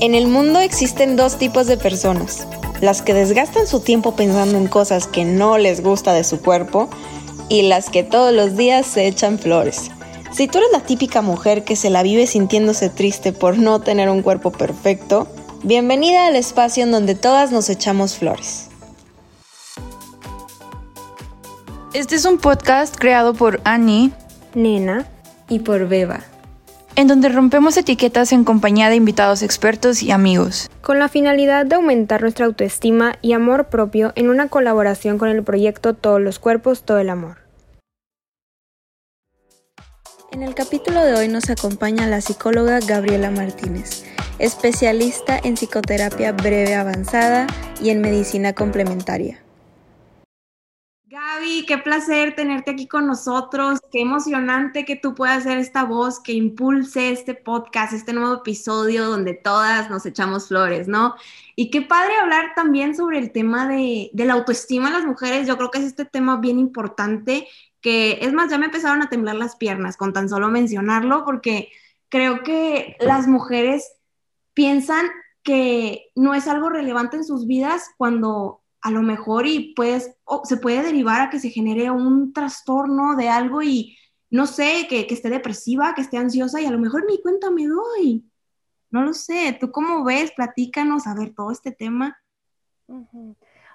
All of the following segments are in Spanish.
En el mundo existen dos tipos de personas, las que desgastan su tiempo pensando en cosas que no les gusta de su cuerpo y las que todos los días se echan flores. Si tú eres la típica mujer que se la vive sintiéndose triste por no tener un cuerpo perfecto, bienvenida al espacio en donde todas nos echamos flores. Este es un podcast creado por Annie, Nena y por Beba, en donde rompemos etiquetas en compañía de invitados expertos y amigos, con la finalidad de aumentar nuestra autoestima y amor propio en una colaboración con el proyecto Todos los Cuerpos, Todo el Amor. En el capítulo de hoy nos acompaña la psicóloga Gabriela Martínez, especialista en psicoterapia breve avanzada y en medicina complementaria. Gaby, qué placer tenerte aquí con nosotros. Qué emocionante que tú puedas ser esta voz que impulse este podcast, este nuevo episodio donde todas nos echamos flores, ¿no? Y qué padre hablar también sobre el tema de, de la autoestima de las mujeres. Yo creo que es este tema bien importante que, es más, ya me empezaron a temblar las piernas con tan solo mencionarlo porque creo que las mujeres piensan que no es algo relevante en sus vidas cuando a lo mejor y pues se puede derivar a que se genere un trastorno de algo y no sé, que, esté depresiva, que esté ansiosa y a lo mejor ni cuenta me doy. No lo sé, ¿tú cómo ves? Platícanos, a ver, todo este tema.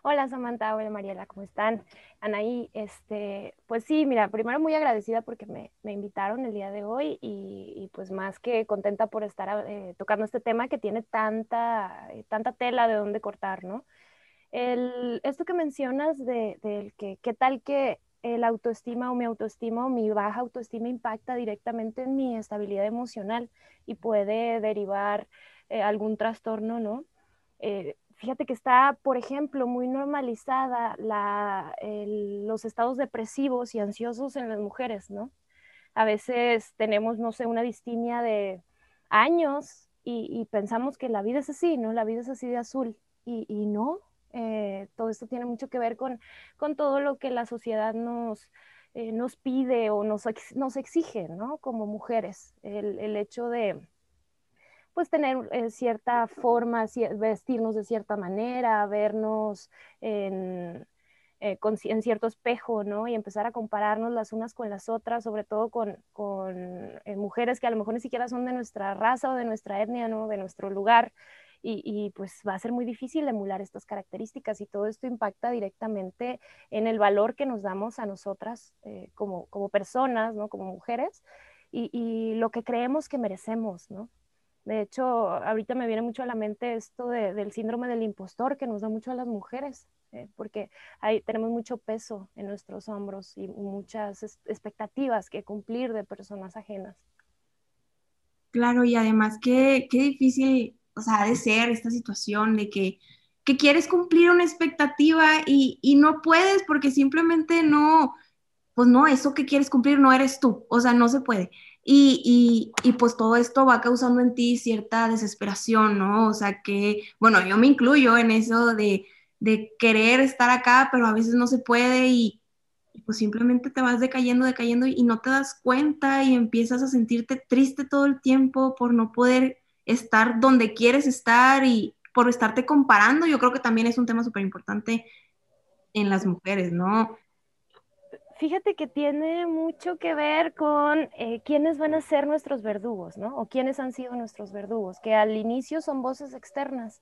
Hola Samantha, hola Mariela, ¿cómo están? Anaí, este, pues sí, mira, primero muy agradecida porque me, invitaron el día de hoy y, pues más que contenta por estar eh, tocando este tema que tiene tanta, eh, tanta tela de dónde cortar, ¿no? El, esto que mencionas de, que qué tal que el autoestima o mi autoestima o mi baja autoestima impacta directamente en mi estabilidad emocional y puede derivar eh, algún trastorno, ¿no? Eh, fíjate que está, por ejemplo, muy normalizada los estados depresivos y ansiosos en las mujeres, ¿no? A veces tenemos, no sé, una distimia de años y, pensamos que la vida es así, ¿no? La vida es así de azul y, y no, eh, todo esto tiene mucho que ver con, con todo lo que la sociedad nos, eh, nos pide o nos, nos exige, ¿no? Como mujeres, el, el hecho de pues tener eh, cierta forma, vestirnos de cierta manera, vernos en, en, cierto espejo, ¿no? Y empezar a compararnos las unas con las otras, sobre todo con, con mujeres que a lo mejor ni siquiera son de nuestra raza o de nuestra etnia, ¿no? De nuestro lugar y, pues va a ser muy difícil emular estas características y todo esto impacta directamente en el valor que nos damos a nosotras eh, como, como, personas, ¿no? Como mujeres y, lo que creemos que merecemos, ¿no? De hecho, ahorita me viene mucho a la mente esto del síndrome del impostor que nos da mucho a las mujeres, eh, porque hay, tenemos mucho peso en nuestros hombros y muchas expectativas que cumplir de personas ajenas. Claro, y además qué, qué difícil o sea, de ser esta situación de que, que quieres cumplir una expectativa y, y, no puedes porque simplemente no, pues no, eso que quieres cumplir no eres tú, o sea, no se puede. Y, y, y, pues todo esto va causando en ti cierta desesperación, ¿no? O sea que, bueno, yo me incluyo en eso de, de querer estar acá, pero a veces no se puede y, pues simplemente te vas decayendo, decayendo y no te das cuenta y empiezas a sentirte triste todo el tiempo por no poder estar donde quieres estar y por estarte comparando, yo creo que también es un tema súper importante en las mujeres, ¿no? Fíjate que tiene mucho que ver con eh, quiénes van a ser nuestros verdugos, ¿no? O quiénes han sido nuestros verdugos, que al inicio son voces externas,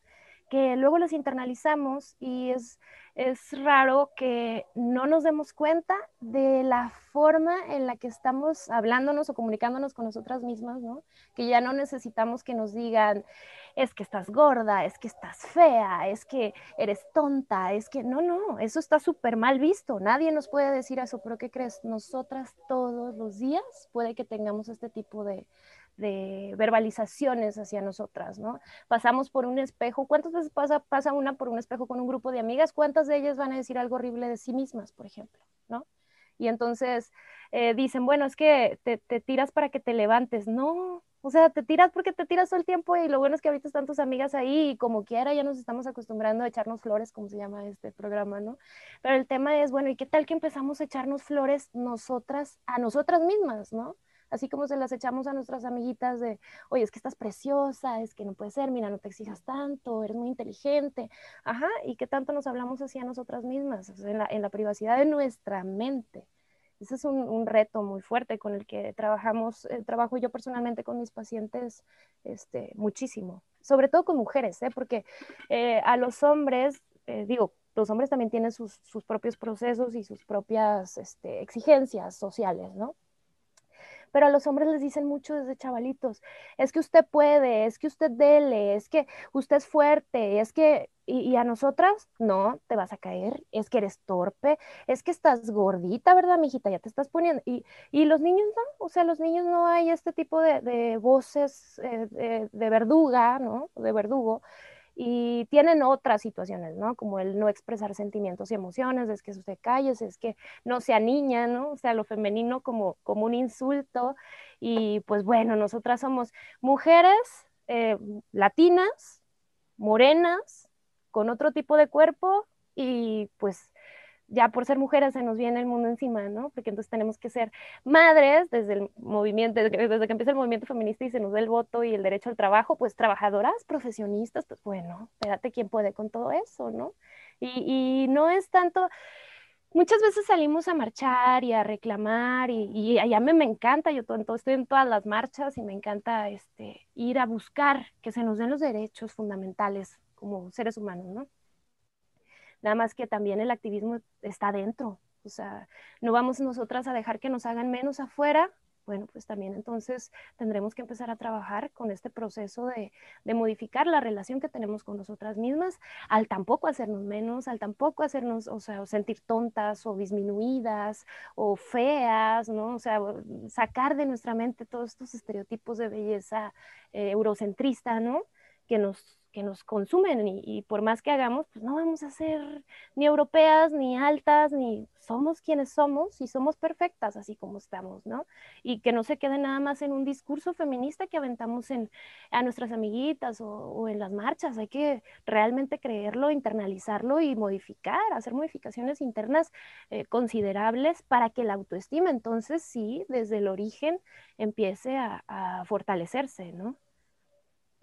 que luego las internalizamos y es, es raro que no nos demos cuenta de la forma en la que estamos hablándonos o comunicándonos con nosotras mismas, ¿no? Que ya no necesitamos que nos digan, es que estás gorda, es que estás fea, es que eres tonta, es que no, no, eso está súper mal visto, nadie nos puede decir eso, pero ¿qué crees? Nosotras todos los días puede que tengamos este tipo de, de verbalizaciones hacia nosotras, ¿no? Pasamos por un espejo, ¿cuántas veces pasa, pasa una por un espejo con un grupo de amigas? ¿Cuántas de ellas van a decir algo horrible de sí mismas, por ejemplo, ¿no? Y entonces eh, dicen, bueno, es que te, te, tiras para que te levantes. No, o sea, te tiras porque te tiras todo el tiempo y lo bueno es que ahorita están tus amigas ahí y como quiera ya nos estamos acostumbrando a echarnos flores, como se llama este programa, ¿no? Pero el tema es, bueno, ¿y qué tal que empezamos a echarnos flores nosotras, a nosotras mismas, ¿no? Así como se las echamos a nuestras amiguitas de, oye, es que estás preciosa, es que no puede ser, mira, no te exijas tanto, eres muy inteligente. Ajá, y que tanto nos hablamos así a nosotras mismas, en, la, en, la, privacidad de nuestra mente. Ese es un, un, reto muy fuerte con el que trabajamos, eh, trabajo yo personalmente con mis pacientes este, muchísimo, sobre todo con mujeres, ¿eh? porque eh, a los hombres, eh, digo, los hombres también tienen sus, sus propios procesos y sus propias este, exigencias sociales, ¿no? Pero a los hombres les dicen mucho desde chavalitos, es que usted puede, es que usted dele, es que usted es fuerte, es que, y, a nosotras, no, te vas a caer, es que eres torpe, es que estás gordita, ¿verdad, mijita? Ya te estás poniendo, y, y los niños no, o sea, los niños no hay este tipo de, de voces eh, de, de verduga, ¿no? De verdugo, y tienen otras situaciones, ¿no? Como el no expresar sentimientos y emociones, es que usted calles, es que no sea niña, ¿no? O sea, lo femenino como, como un insulto. Y pues bueno, nosotras somos mujeres eh, latinas, morenas, con otro tipo de cuerpo y pues ya por ser mujeres se nos viene el mundo encima, ¿no? Porque entonces tenemos que ser madres desde el movimiento, desde, que empieza el movimiento feminista y se nos da el voto y el derecho al trabajo, pues trabajadoras, profesionistas, pues bueno, espérate quién puede con todo eso, ¿no? Y, no es tanto, muchas veces salimos a marchar y a reclamar y, y a mí me encanta, yo todo, estoy en todas las marchas y me encanta este, ir a buscar que se nos den los derechos fundamentales como seres humanos, ¿no? Nada más que también el activismo está dentro. O sea, no vamos nosotras a dejar que nos hagan menos afuera. Bueno, pues también entonces tendremos que empezar a trabajar con este proceso de, de modificar la relación que tenemos con nosotras mismas, al tampoco hacernos menos, al tampoco hacernos, o sea, sentir tontas o disminuidas o feas, ¿no? O sea, sacar de nuestra mente todos estos estereotipos de belleza eh, eurocentrista, ¿no? Que nos que nos consumen y, por más que hagamos, pues no vamos a ser ni europeas, ni altas, ni somos quienes somos y somos perfectas así como estamos, ¿no? Y que no se quede nada más en un discurso feminista que aventamos en, a nuestras amiguitas o, en las marchas, hay que realmente creerlo, internalizarlo y modificar, hacer modificaciones internas eh, considerables para que la autoestima entonces sí, desde el origen, empiece a, a fortalecerse, ¿no?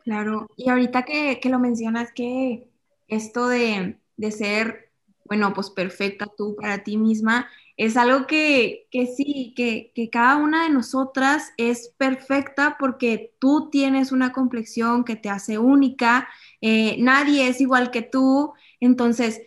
Claro, y ahorita que, lo mencionas, que esto de, ser, bueno, pues perfecta tú para ti misma, es algo que, sí, que, cada una de nosotras es perfecta porque tú tienes una complexión que te hace única, eh, nadie es igual que tú, entonces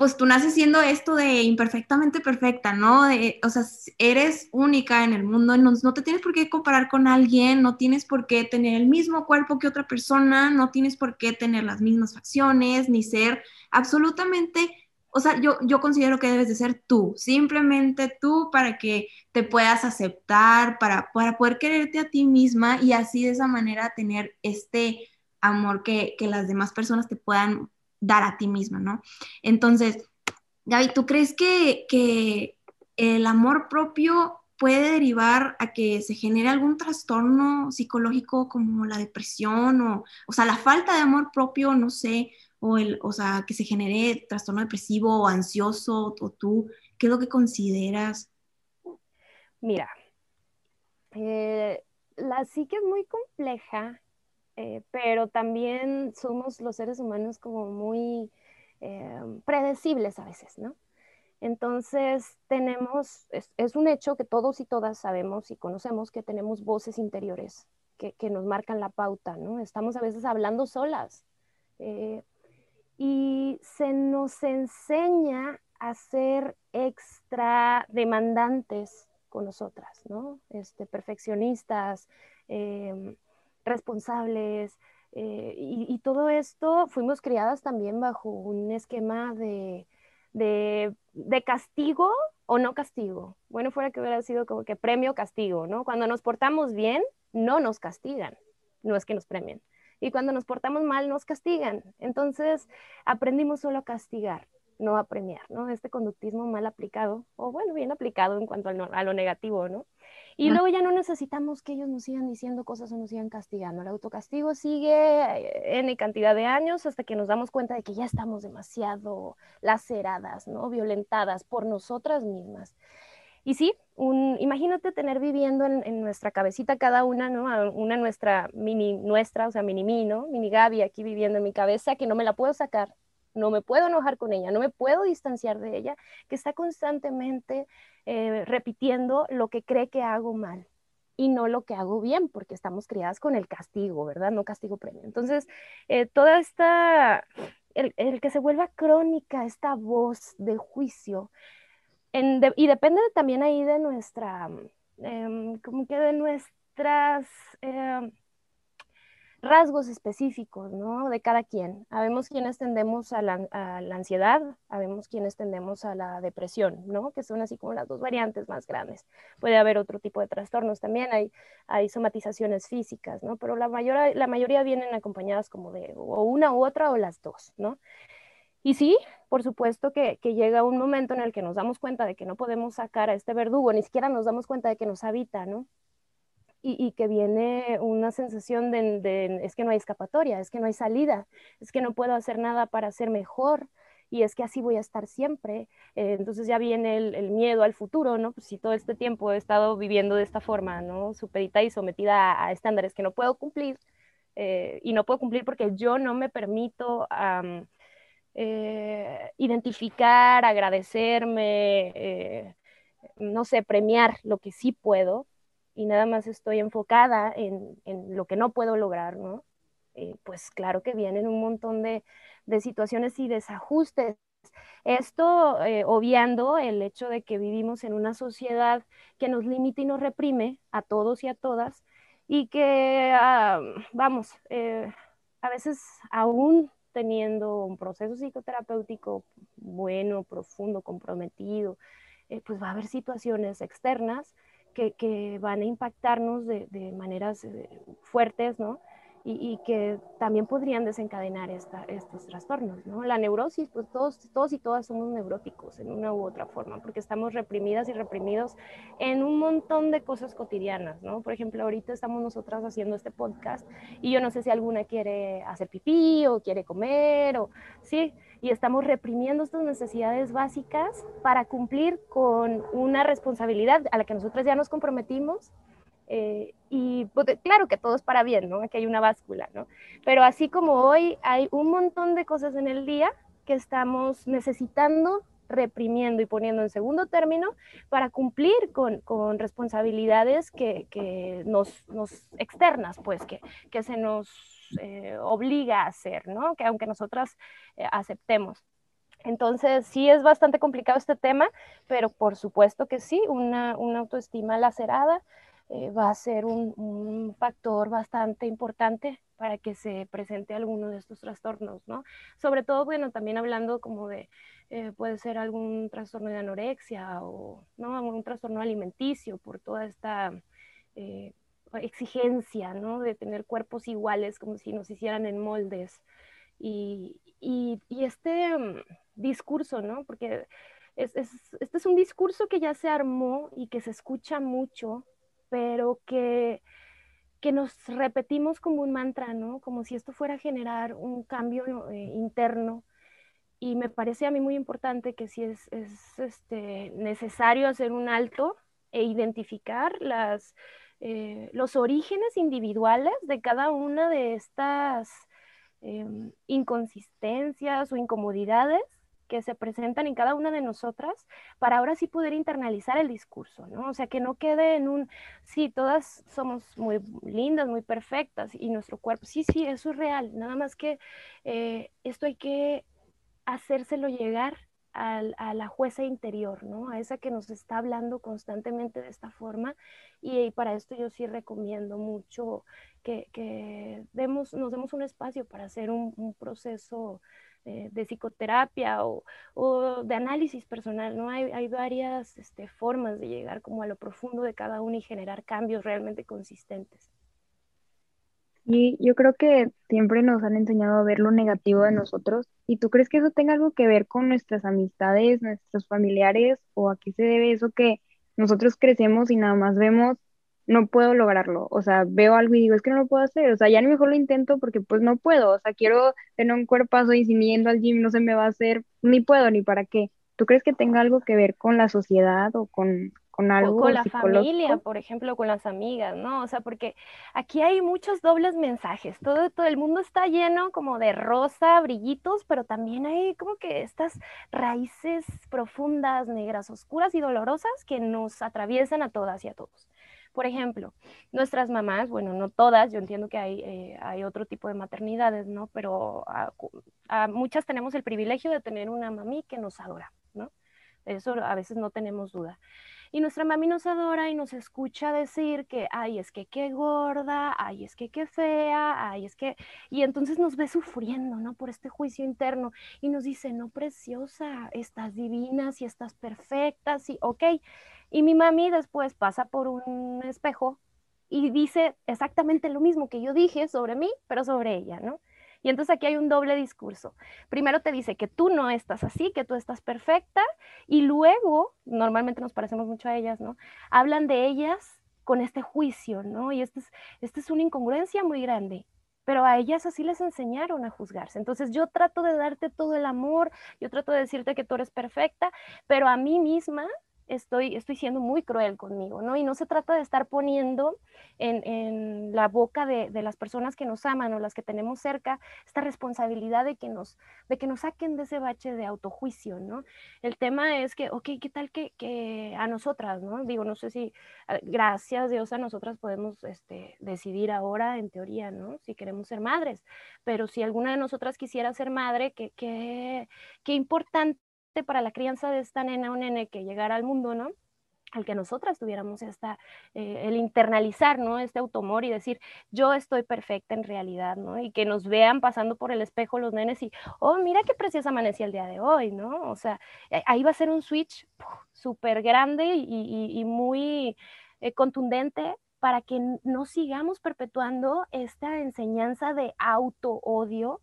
pues tú naces siendo esto de imperfectamente perfecta, ¿no? o sea, eres única en el mundo, no, no, te tienes por qué comparar con alguien, no tienes por qué tener el mismo cuerpo que otra persona, no tienes por qué tener las mismas facciones, ni ser absolutamente, o sea, yo, yo considero que debes de ser tú, simplemente tú para que te puedas aceptar, para, para poder quererte a ti misma y así de esa manera tener este amor que, que las demás personas te puedan dar a ti misma, ¿no? Entonces, Gaby, ¿tú crees que, el amor propio puede derivar a que se genere algún trastorno psicológico como la depresión o, o sea, la falta de amor propio, no sé, o, el, o sea, que se genere trastorno depresivo o ansioso, o tú, ¿qué es lo que consideras? Mira, eh, la psique es muy compleja eh, pero también somos los seres humanos como muy eh, predecibles a veces, ¿no? Entonces tenemos, es, un hecho que todos y todas sabemos y conocemos que tenemos voces interiores que, que nos marcan la pauta, ¿no? Estamos a veces hablando solas eh, y se nos enseña a ser extra demandantes con nosotras, ¿no? Este, perfeccionistas, responsables. Eh, y, todo esto fuimos criadas también bajo un esquema de, de, castigo o no castigo. Bueno, fuera que hubiera sido como que premio castigo, ¿no? Cuando nos portamos bien, no nos castigan, no es que nos premien. Y cuando nos portamos mal, nos castigan. Entonces, aprendimos solo a castigar, no a premiar, ¿no? Este conductismo mal aplicado, o bueno, bien aplicado en cuanto a lo negativo, ¿no? Y luego ya no necesitamos que ellos nos sigan diciendo cosas o nos sigan castigando. El autocastigo sigue eh, en cantidad de años hasta que nos damos cuenta de que ya estamos demasiado laceradas, ¿no? Violentadas por nosotras mismas. y sí, un, imagínate tener viviendo en, nuestra cabecita cada una, ¿no? Una nuestra mini, nuestra, o sea, mini mí, ¿no? Mini Gaby aquí viviendo en mi cabeza, que no me la puedo sacar, no me puedo enojar con ella, no me puedo distanciar de ella, que está constantemente eh, repitiendo lo que cree que hago mal y no lo que hago bien, porque estamos criadas con el castigo, ¿verdad? No castigo premio. Entonces, eh, toda esta, el, el, que se vuelva crónica, esta voz de juicio, y depende también ahí de nuestra, em, como que de nuestras em, rasgos específicos, ¿no? De cada quien. Habemos quienes tendemos a la, ansiedad, habemos quienes tendemos a la depresión, ¿no? Que son así como las dos variantes más grandes. Puede haber otro tipo de trastornos también, hay, hay somatizaciones físicas, ¿no? Pero la, mayor, la mayoría vienen acompañadas como de o una u otra o las dos, ¿no? Y sí, por supuesto que, llega un momento en el que nos damos cuenta de que no podemos sacar a este verdugo, ni siquiera nos damos cuenta de que nos habita, ¿no? Y, que viene una sensación de, es que no hay escapatoria, es que no hay salida, es que no puedo hacer nada para ser mejor y es que así voy a estar siempre. Eh, entonces ya viene el, miedo al futuro, ¿no? Pues si todo este tiempo he estado viviendo de esta forma, ¿no? Supedita y sometida a, estándares que no puedo cumplir eh, y no puedo cumplir porque yo no me permito... Eh, identificar, agradecerme, no sé, premiar lo que sí puedo y nada más estoy enfocada en, lo que no puedo lograr, ¿no? Eh, pues claro que vienen un montón de, situaciones y desajustes. Esto obviando el hecho de que vivimos en una sociedad que nos limita y nos reprime a todos y a todas y que, ah, vamos, a veces aún teniendo un proceso psicoterapéutico bueno, profundo, comprometido, eh, pues va a haber situaciones externas que, que van a impactarnos de, de maneras eh, fuertes, ¿no? y, que también podrían desencadenar estos trastornos, ¿no? La neurosis, pues todos, todos y todas somos neuróticos en una u otra forma, porque estamos reprimidas y reprimidos en un montón de cosas cotidianas, ¿no? Por ejemplo, ahorita estamos nosotras haciendo este podcast y yo no sé si alguna quiere hacer pipí o quiere comer o, sí, y estamos reprimiendo estas necesidades básicas para cumplir con una responsabilidad a la que nosotros ya nos comprometimos eh, y pues, claro que todo es para bien, ¿no? Que hay una báscula, ¿no? Pero así como hoy hay un montón de cosas en el día que estamos necesitando, reprimiendo y poniendo en segundo término para cumplir con, con responsabilidades que, que nos, nos, externas, pues, que, que se nos eh, obliga a hacer, ¿no? Que aunque nosotras eh, aceptemos. Entonces, sí es bastante complicado este tema, pero por supuesto que sí, una, una autoestima lacerada, eh, va a ser un, factor bastante importante para que se presente alguno de estos trastornos, ¿no? Sobre todo, bueno, también hablando como de, puede ser algún trastorno de anorexia o, ¿no? Un trastorno alimenticio por toda esta exigencia, ¿no? De tener cuerpos iguales como si nos hicieran en moldes. Y, y, este mm, discurso, ¿no? Porque es, es, este es un discurso que ya se armó y que se escucha mucho pero que, que nos repetimos como un mantra, ¿no? Como si esto fuera a generar un cambio eh, interno. Y me parece a mí muy importante que si es, es este, necesario hacer un alto e identificar las, eh, los orígenes individuales de cada una de estas em, inconsistencias o incomodidades que se presentan en cada una de nosotras para ahora sí poder internalizar el discurso, ¿no? O sea, que no quede en un, sí, todas somos muy lindas, muy perfectas y nuestro cuerpo, sí, sí, eso es real, nada más que eh, esto hay que hacérselo llegar a, la jueza interior, ¿no? A esa que nos está hablando constantemente de esta forma y, para esto yo sí recomiendo mucho que, demos, nos demos un espacio para hacer un, proceso eh, de psicoterapia o, de análisis personal, ¿no? Hay, hay varias este, formas de llegar como a lo profundo de cada uno y generar cambios realmente consistentes. Y yo creo que siempre nos han enseñado a ver lo negativo de nosotros. ¿Y tú crees que eso tenga algo que ver con nuestras amistades, nuestros familiares? ¿O a qué se debe eso que nosotros crecemos y nada más vemos no puedo lograrlo. O sea, veo algo y digo, es que no lo puedo hacer. O sea, ya ni mejor lo intento porque pues no puedo. O sea, quiero tener un cuerpazo y si ni yendo al gym no se me va a hacer, ni puedo, ni para qué. ¿Tú crees que tenga algo que ver con la sociedad o con con algo con la familia, por ejemplo, con las amigas, ¿no? O sea, porque aquí hay muchos dobles mensajes. Todo, todo el mundo está lleno como de rosa, brillitos, pero también hay como que estas raíces profundas, negras, oscuras y dolorosas que nos atraviesan a todas y a todos. Por ejemplo, nuestras mamás, bueno, no todas, yo entiendo que hay, eh, hay otro tipo de maternidades, ¿no? Pero a, a muchas tenemos el privilegio de tener una mami que nos adora, ¿no? Eso a veces no tenemos duda. Y nuestra mami nos adora y nos escucha decir que, ay, es que qué gorda, ay, es que qué fea, ay, es que... Y entonces nos ve sufriendo, ¿no? Por este juicio interno y nos dice, no, preciosa, estás divina, si estás perfecta, sí, ok. Y mi mami después pasa por un espejo y dice exactamente lo mismo que yo dije sobre mí, pero sobre ella, ¿no? Y entonces aquí hay un doble discurso. Primero te dice que tú no estás así, que tú estás perfecta, y luego, normalmente nos parecemos mucho a ellas, ¿no? Hablan de ellas con este juicio, ¿no? Y esta es, esta es una incongruencia muy grande pero a ellas así les enseñaron a juzgarse. Entonces yo trato de darte todo el amor, yo trato de decirte que tú eres perfecta, pero a mí misma estoy, estoy siendo muy cruel conmigo, ¿no? Y no se trata de estar poniendo en, en la boca de, de, las personas que nos aman o las que tenemos cerca esta responsabilidad de que nos, de que nos saquen de ese bache de autojuicio, ¿no? El tema es que, ok, ¿qué tal que, que a nosotras, ¿no? Digo, no sé si, ah, gracias Dios, a nosotras podemos este, decidir ahora, en teoría, ¿no? Si queremos ser madres, pero si alguna de nosotras quisiera ser madre, qué, qué, qué importante para la crianza de esta nena o nene que llegara al mundo, ¿no? al que nosotras tuviéramos esta, eh, el internalizar, ¿no? Este automor y decir, yo estoy perfecta en realidad, ¿no? Y que nos vean pasando por el espejo los nenes y, oh, mira qué preciosa amanecía el día de hoy, ¿no? O sea, eh, ahí va a ser un switch súper grande y, muy eh, contundente para que no sigamos perpetuando esta enseñanza de auto-odio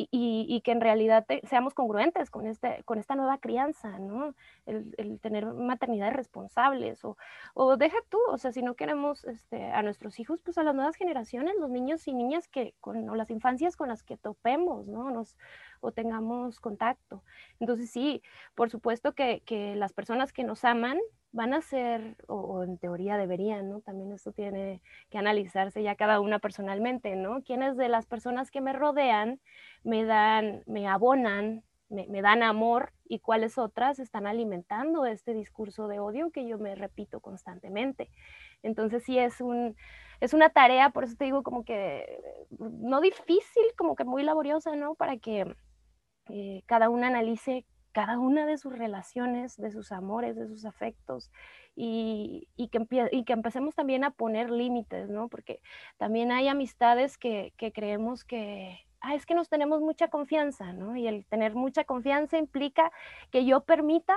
y, que en realidad seamos congruentes con, este, con esta nueva crianza, ¿no? El, tener maternidades responsables o, o, deja tú, o sea, si no queremos este, a nuestros hijos, pues a las nuevas generaciones, los niños y niñas que, con, o las infancias con las que topemos, ¿no? Nos, o tengamos contacto. Entonces sí, por supuesto que, que las personas que nos aman van a ser, o, en teoría deberían, ¿no? También esto tiene que analizarse ya cada una personalmente, ¿no? ¿Quiénes de las personas que me rodean me dan, me abonan, me, me, dan amor y cuáles otras están alimentando este discurso de odio que yo me repito constantemente? Entonces sí es un, es una tarea, por eso te digo como que no difícil, como que muy laboriosa, ¿no? Para que eh, cada una analice cada una de sus relaciones, de sus amores, de sus afectos, y, y, que, y que, empecemos también a poner límites, ¿no? Porque también hay amistades que, que creemos que, ah, es que nos tenemos mucha confianza, ¿no? Y el tener mucha confianza implica que yo permita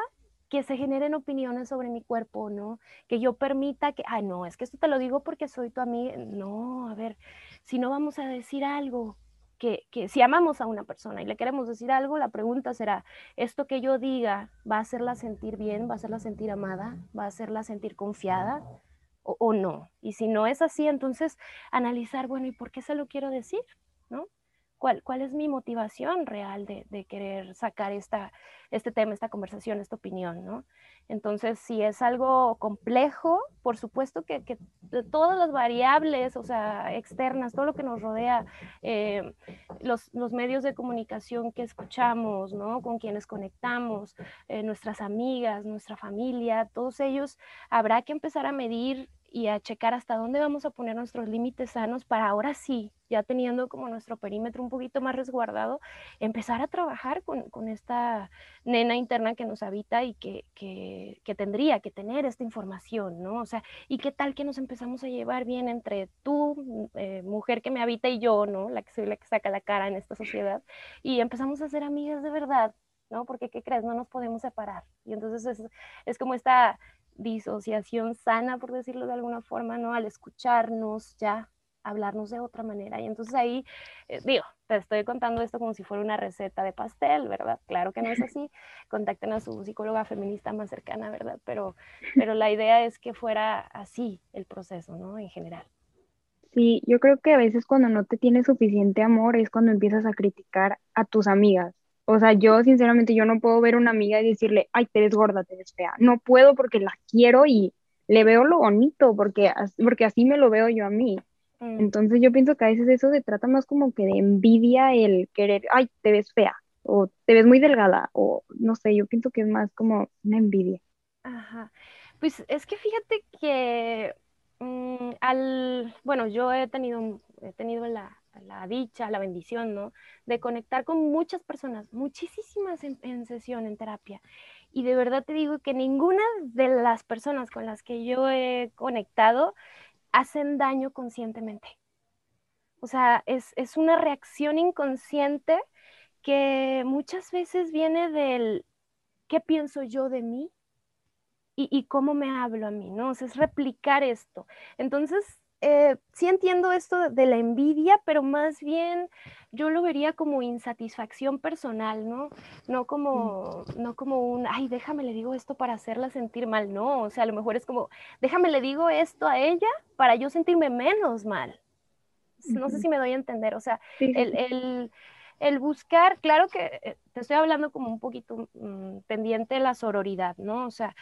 que se generen opiniones sobre mi cuerpo, ¿no? Que yo permita que, ah, no, es que esto te lo digo porque soy tu amiga. No, a ver, si no vamos a decir algo, que, si amamos a una persona y le queremos decir algo, la pregunta será, ¿esto que yo diga va a hacerla sentir bien, va a hacerla sentir amada, va a hacerla sentir confiada o, o no? Y si no es así, entonces analizar, bueno, ¿y por qué se lo quiero decir? ¿No? ¿Cuál, cuál es mi motivación real de, querer sacar esta, este tema, esta conversación, esta opinión, ¿no? Entonces, si es algo complejo, por supuesto que, todas las variables, o sea, externas, todo lo que nos rodea, eh, los, medios de comunicación que escuchamos, ¿no? Con quienes conectamos, eh, nuestras amigas, nuestra familia, todos ellos, habrá que empezar a medir y a checar hasta dónde vamos a poner nuestros límites sanos para ahora sí, ya teniendo como nuestro perímetro un poquito más resguardado, empezar a trabajar con, con esta nena interna que nos habita y que, que, que, tendría que tener esta información, ¿no? O sea, ¿y qué tal que nos empezamos a llevar bien entre tú, eh, mujer que me habita, y yo, ¿no? La que soy la que saca la cara en esta sociedad, y empezamos a ser amigas de verdad, ¿no? Porque, ¿qué crees? No nos podemos separar. Y entonces es, es como esta disociación sana, por decirlo de alguna forma, ¿no? Al escucharnos ya, hablarnos de otra manera. Y entonces ahí, eh, digo, te estoy contando esto como si fuera una receta de pastel, ¿verdad? Claro que no es así. Contacten a su psicóloga feminista más cercana, ¿verdad? Pero, pero la idea es que fuera así el proceso, ¿no? En general. Sí, yo creo que a veces cuando no te tienes suficiente amor es cuando empiezas a criticar a tus amigas O sea, yo sinceramente yo no puedo ver una amiga y decirle, ay, te ves gorda, te ves fea. No puedo porque la quiero y le veo lo bonito, porque, porque así me lo veo yo a mí. Mm. Entonces yo pienso que a veces eso se trata más como que de envidia el querer, ay, te ves fea, o te ves muy delgada, o no sé, yo pienso que es más como una envidia. Ajá. Pues es que fíjate que mm, al, bueno, yo he tenido, he tenido la, la dicha, la bendición, ¿no? De conectar con muchas personas, muchísimas en, sesión, en terapia. Y de verdad te digo que ninguna de las personas con las que yo he conectado hacen daño conscientemente. O sea, es, es una reacción inconsciente que muchas veces viene del qué pienso yo de mí y, y cómo me hablo a mí, ¿no? O sea, es replicar esto. Entonces, eh, sí entiendo esto de, la envidia, pero más bien yo lo vería como insatisfacción personal, ¿no? No como, no como un, ay, déjame le digo esto para hacerla sentir mal, no, o sea, a lo mejor es como, déjame le digo esto a ella para yo sentirme menos mal. No sé si me doy a entender, o sea, el, el, buscar, claro que eh, te estoy hablando como un poquito mm, pendiente de la sororidad, ¿no? O sea,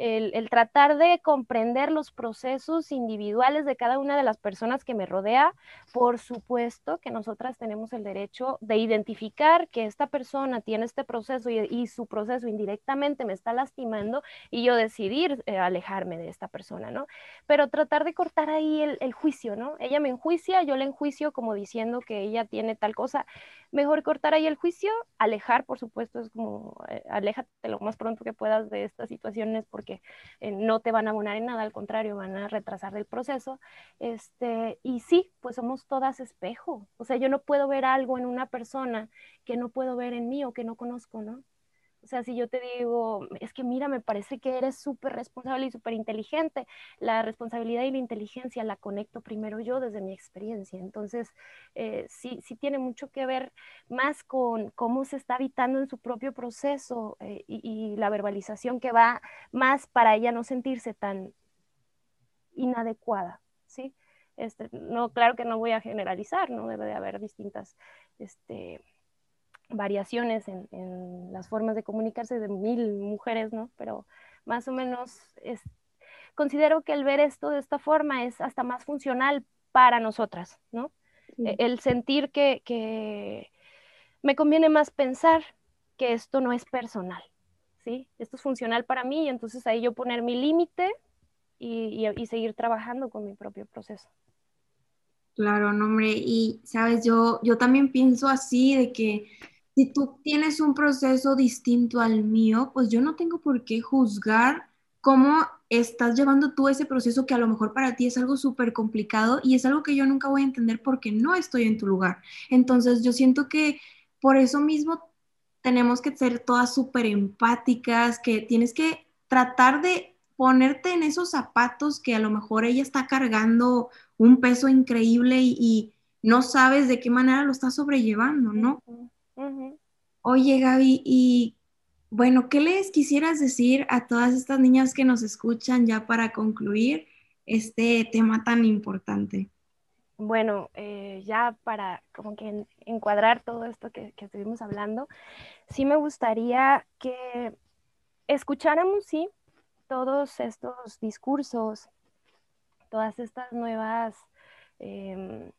el, tratar de comprender los procesos individuales de cada una de las personas que me rodea. Por supuesto que nosotras tenemos el derecho de identificar que esta persona tiene este proceso y, su proceso indirectamente me está lastimando y yo decidir eh, alejarme de esta persona, ¿no? Pero tratar de cortar ahí el, juicio, ¿no? Ella me enjuicia, yo le enjuicio como diciendo que ella tiene tal cosa mejor cortar ahí el juicio, alejar, por supuesto, es como, eh, aléjate lo más pronto que puedas de estas situaciones porque eh, no te van a abonar en nada, al contrario, van a retrasar el proceso. Este, y sí, pues somos todas espejo, o sea, yo no puedo ver algo en una persona que no puedo ver en mí o que no conozco, ¿no? O sea, si yo te digo, es que mira, me parece que eres súper responsable y súper inteligente, la responsabilidad y la inteligencia la conecto primero yo desde mi experiencia. Entonces, eh, sí, sí tiene mucho que ver más con cómo se está habitando en su propio proceso eh, y, la verbalización que va más para ella no sentirse tan inadecuada, ¿sí? Este, no, claro que no voy a generalizar, ¿no? Debe de haber distintas, este, variaciones en, las formas de comunicarse de mil mujeres, ¿no? Pero más o menos es, considero que el ver esto de esta forma es hasta más funcional para nosotras, ¿no? E, el sentir que, me conviene más pensar que esto no es personal, ¿sí? Esto es funcional para mí y entonces ahí yo poner mi límite y, y, seguir trabajando con mi propio proceso. Claro, no, hombre, y sabes, yo, yo también pienso así de que si tú tienes un proceso distinto al mío, pues yo no tengo por qué juzgar cómo estás llevando tú ese proceso que a lo mejor para ti es algo súper complicado y es algo que yo nunca voy a entender porque no estoy en tu lugar. Entonces yo siento que por eso mismo tenemos que ser todas súper empáticas, que tienes que tratar de ponerte en esos zapatos que a lo mejor ella está cargando un peso increíble y, no sabes de qué manera lo está sobrellevando, ¿no? Oye, Gaby, y bueno, ¿qué les quisieras decir a todas estas niñas que nos escuchan ya para concluir este tema tan importante? Bueno, eh, ya para como que encuadrar todo esto que, que, estuvimos hablando, sí me gustaría que escucháramos, sí, todos estos discursos, todas estas nuevas, em,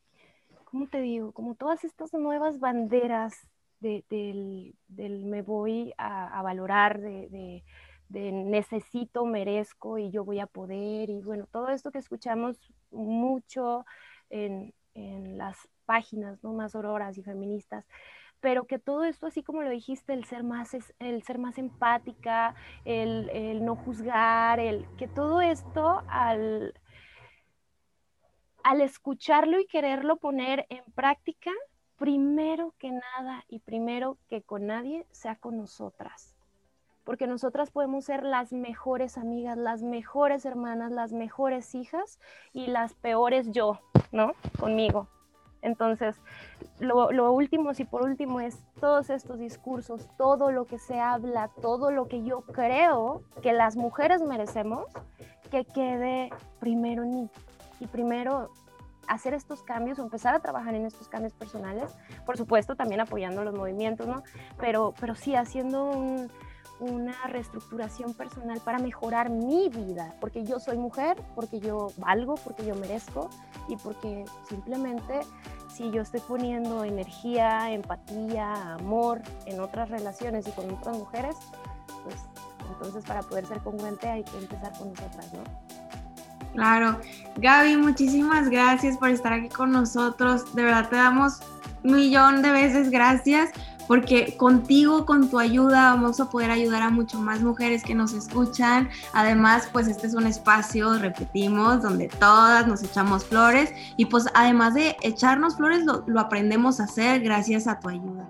¿cómo te digo? Como todas estas nuevas banderas del, me voy a, valorar, de, necesito, merezco y yo voy a poder. Y bueno, todo esto que escuchamos mucho en, las páginas ¿no? más auroras y feministas, pero que todo esto, así como lo dijiste, el ser más, el ser más empática, el, el no juzgar, el que todo esto al, al escucharlo y quererlo poner en práctica, primero que nada y primero que con nadie sea con nosotras. Porque nosotras podemos ser las mejores amigas, las mejores hermanas, las mejores hijas y las peores yo, ¿no? Conmigo. Entonces, lo, último, si por último, es todos estos discursos, todo lo que se habla, todo lo que yo creo que las mujeres merecemos, que quede primero en mí y primero hacer estos cambios o empezar a trabajar en estos cambios personales, por supuesto también apoyando los movimientos, ¿no? Pero, pero sí haciendo una reestructuración personal para mejorar mi vida, porque yo soy mujer, porque yo valgo, porque yo merezco y porque simplemente si yo estoy poniendo energía, empatía, amor en otras relaciones y con otras mujeres, pues entonces para poder ser congruente hay que empezar con nosotras, ¿no? Claro. Gaby, muchísimas gracias por estar aquí con nosotros. De verdad te damos un millón de veces gracias porque contigo, con tu ayuda, vamos a poder ayudar a mucho más mujeres que nos escuchan. Además, pues este es un espacio, repetimos, donde todas nos echamos flores y pues además de echarnos flores, lo, lo aprendemos a hacer gracias a tu ayuda.